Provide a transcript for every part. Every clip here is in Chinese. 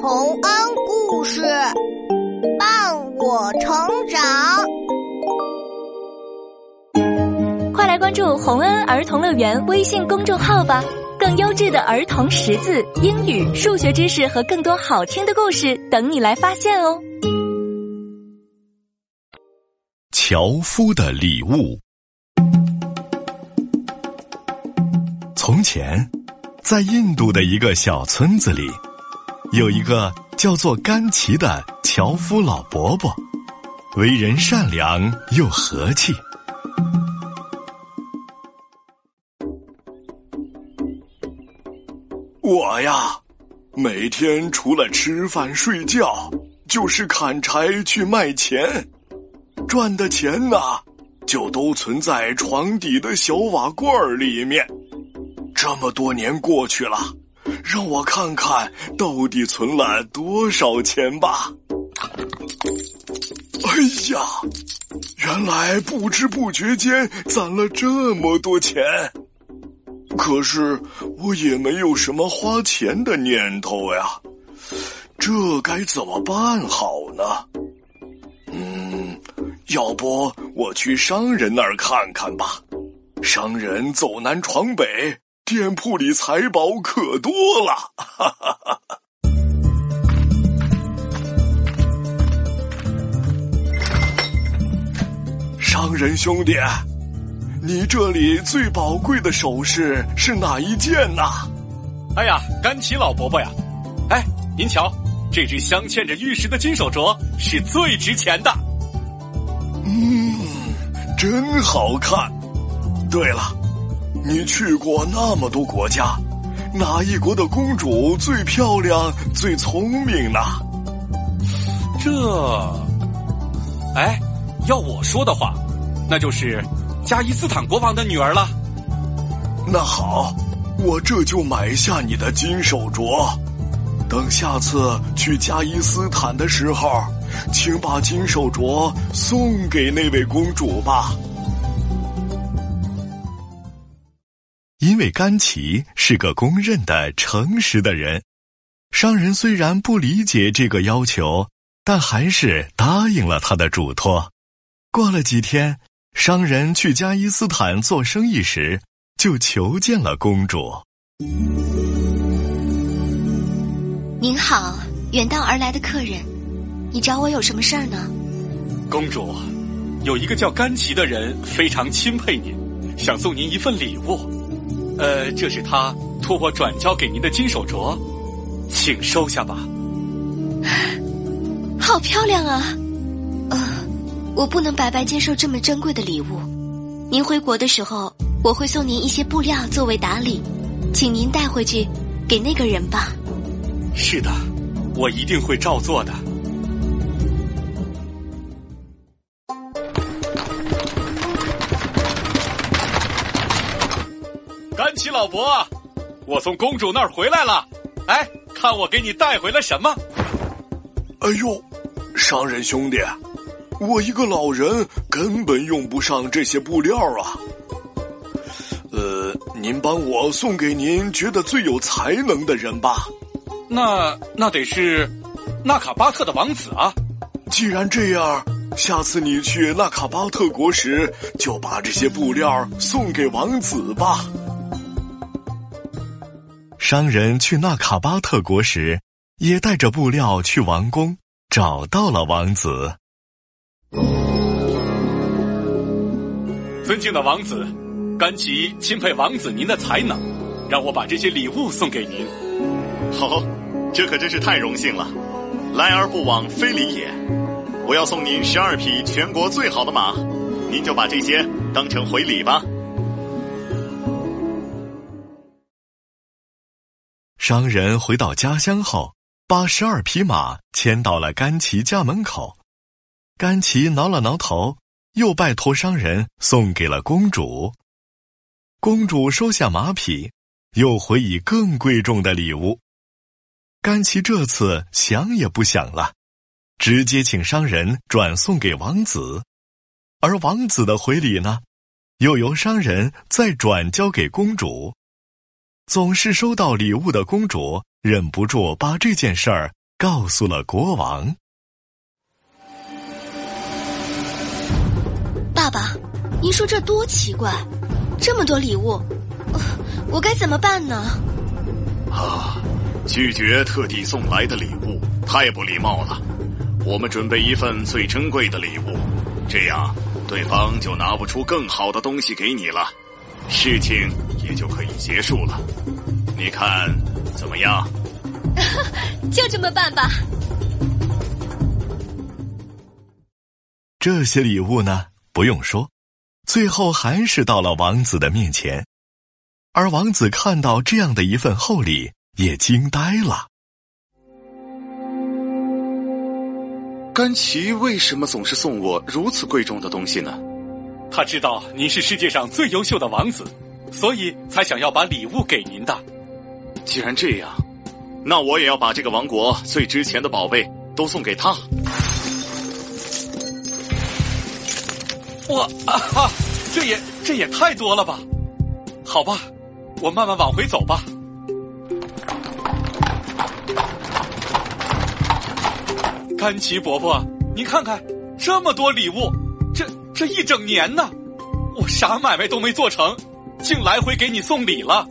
洪恩故事伴我成长，快来关注洪恩儿童乐园微信公众号吧！更优质的儿童识字、英语、数学知识和更多好听的故事等你来发现哦。樵夫的礼物。从前，在印度的一个小村子里。有一个叫做甘奇的樵夫老伯伯，为人善良又和气。我呀，每天除了吃饭睡觉，就是砍柴去卖钱，赚的钱呢，就都存在床底的小瓦罐里面。这么多年过去了。让我看看到底存了多少钱吧！哎呀，原来不知不觉间攒了这么多钱，可是我也没有什么花钱的念头呀，这该怎么办好呢？嗯，要不我去商人那儿看看吧。商人走南闯北。店铺里财宝可多了，哈哈哈！商人兄弟，你这里最宝贵的首饰是哪一件呐？哎呀，甘奇老伯伯呀，哎，您瞧，这只镶嵌着玉石的金手镯是最值钱的。嗯，真好看。对了。你去过那么多国家，哪一国的公主最漂亮、最聪明呢？这，哎，要我说的话，那就是加伊斯坦国王的女儿了。那好，我这就买下你的金手镯。等下次去加伊斯坦的时候，请把金手镯送给那位公主吧。因为甘奇是个公认的诚实的人，商人虽然不理解这个要求，但还是答应了他的嘱托。过了几天，商人去加伊斯坦做生意时，就求见了公主。您好，远道而来的客人，你找我有什么事儿呢？公主，有一个叫甘奇的人非常钦佩您，想送您一份礼物。呃，这是他托我转交给您的金手镯，请收下吧。好漂亮啊！呃，我不能白白接受这么珍贵的礼物。您回国的时候，我会送您一些布料作为打理，请您带回去给那个人吧。是的，我一定会照做的。伯，我从公主那儿回来了，哎，看我给你带回了什么？哎呦，商人兄弟，我一个老人根本用不上这些布料啊。呃，您帮我送给您觉得最有才能的人吧。那那得是纳卡巴特的王子啊。既然这样，下次你去纳卡巴特国时，就把这些布料送给王子吧。商人去纳卡巴特国时，也带着布料去王宫，找到了王子。尊敬的王子，甘奇钦佩王子您的才能，让我把这些礼物送给您。好，这可真是太荣幸了。来而不往非礼也。我要送您十二匹全国最好的马，您就把这些当成回礼吧。商人回到家乡后，把十二匹马牵到了甘奇家门口。甘奇挠了挠头，又拜托商人送给了公主。公主收下马匹，又回以更贵重的礼物。甘奇这次想也不想了，直接请商人转送给王子，而王子的回礼呢，又由商人再转交给公主。总是收到礼物的公主忍不住把这件事儿告诉了国王。爸爸，您说这多奇怪，这么多礼物，我该怎么办呢？啊，拒绝特地送来的礼物，太不礼貌了。我们准备一份最珍贵的礼物，这样对方就拿不出更好的东西给你了，事情也就可以结束了。你看怎么样？就这么办吧。这些礼物呢，不用说，最后还是到了王子的面前，而王子看到这样的一份厚礼，也惊呆了。甘奇为什么总是送我如此贵重的东西呢？他知道您是世界上最优秀的王子，所以才想要把礼物给您的。既然这样，那我也要把这个王国最值钱的宝贝都送给他。哇啊哈！这也这也太多了吧？好吧，我慢慢往回走吧。甘奇伯伯，您看看，这么多礼物，这这一整年呢，我啥买卖都没做成，竟来回给你送礼了。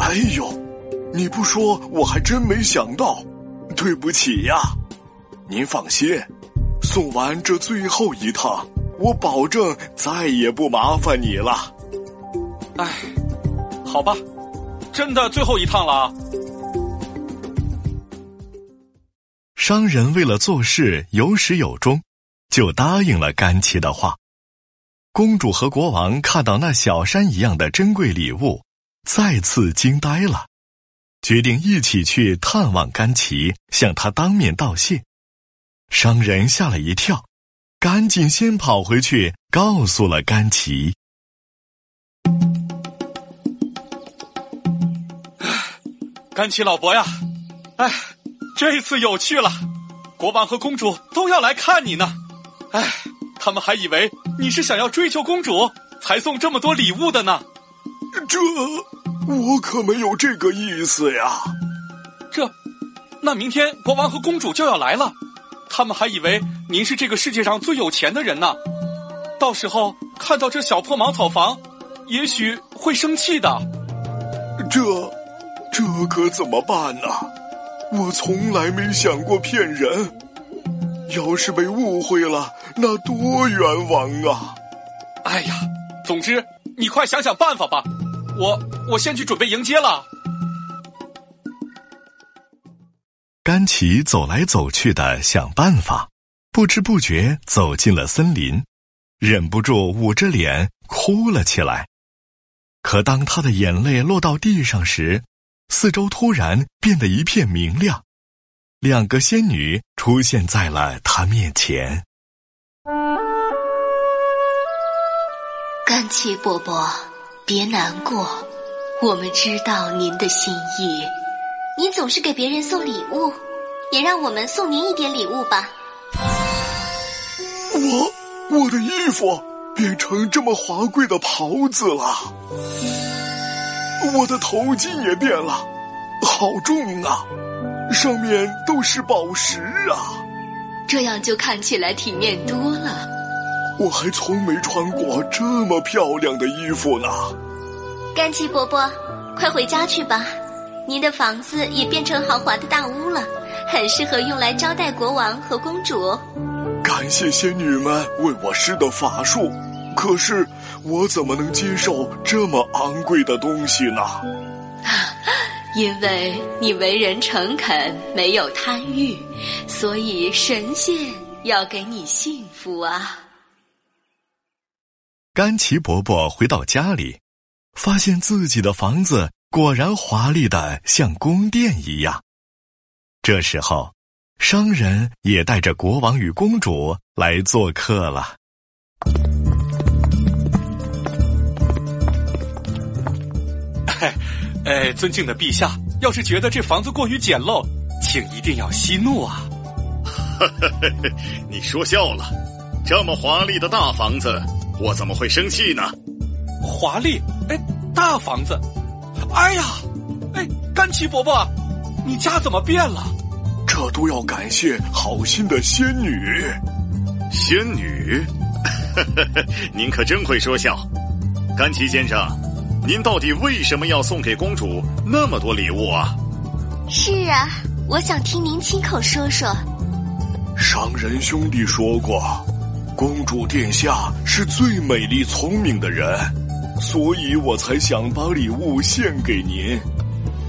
哎呦，你不说我还真没想到，对不起呀。您放心，送完这最后一趟，我保证再也不麻烦你了。哎，好吧，真的最后一趟了。商人为了做事有始有终，就答应了甘奇的话。公主和国王看到那小山一样的珍贵礼物，再次惊呆了，决定一起去探望甘奇，向他当面道谢。商人吓了一跳，赶紧先跑回去告诉了甘奇。甘奇老伯呀，哎。这次有趣了，国王和公主都要来看你呢。哎，他们还以为你是想要追求公主才送这么多礼物的呢。这我可没有这个意思呀。这，那明天国王和公主就要来了，他们还以为您是这个世界上最有钱的人呢。到时候看到这小破茅草房，也许会生气的。这，这可怎么办呢？我从来没想过骗人，要是被误会了，那多冤枉啊！哎呀，总之你快想想办法吧，我我先去准备迎接了。甘奇走来走去的想办法，不知不觉走进了森林，忍不住捂着脸哭了起来。可当他的眼泪落到地上时，四周突然变得一片明亮，两个仙女出现在了他面前。甘奇伯伯，别难过，我们知道您的心意。您总是给别人送礼物，也让我们送您一点礼物吧。我我的衣服变成这么华贵的袍子了。我的头巾也变了，好重啊！上面都是宝石啊！这样就看起来体面多了。我还从没穿过这么漂亮的衣服呢。甘奇伯伯，快回家去吧，您的房子也变成豪华的大屋了，很适合用来招待国王和公主。感谢仙女们为我施的法术。可是，我怎么能接受这么昂贵的东西呢？因为你为人诚恳，没有贪欲，所以神仙要给你幸福啊！甘奇伯伯回到家里，发现自己的房子果然华丽的像宫殿一样。这时候，商人也带着国王与公主来做客了。哎，尊敬的陛下，要是觉得这房子过于简陋，请一定要息怒啊！你说笑了，这么华丽的大房子，我怎么会生气呢？华丽？哎，大房子？哎呀，哎，甘奇伯伯，你家怎么变了？这都要感谢好心的仙女。仙女，您可真会说笑。甘奇先生，您到底为什么要送给公主那么多礼物啊？是啊，我想听您亲口说说。商人兄弟说过，公主殿下是最美丽聪明的人，所以我才想把礼物献给您。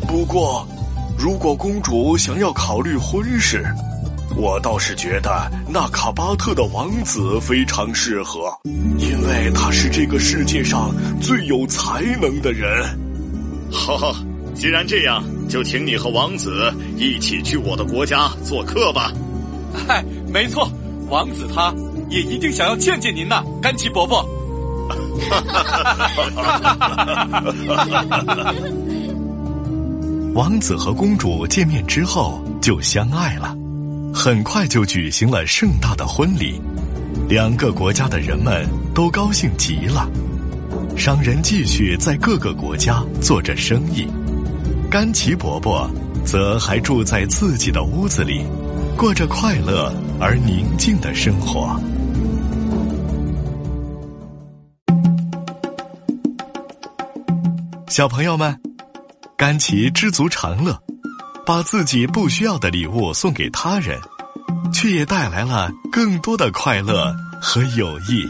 不过，如果公主想要考虑婚事，我倒是觉得纳卡巴特的王子非常适合，因为他是这个世界上最有才能的人。好，既然这样，就请你和王子一起去我的国家做客吧。嗨，没错，王子他也一定想要见见您呢，甘奇伯伯。王子和公主见面之后就相爱了，很快就举行了盛大的婚礼，两个国家的人们都高兴极了。商人继续在各个国家做着生意，甘奇伯伯则还住在自己的屋子里。过着快乐而宁静的生活。小朋友们，甘琪知足常乐，把自己不需要的礼物送给他人，却也带来了更多的快乐和友谊。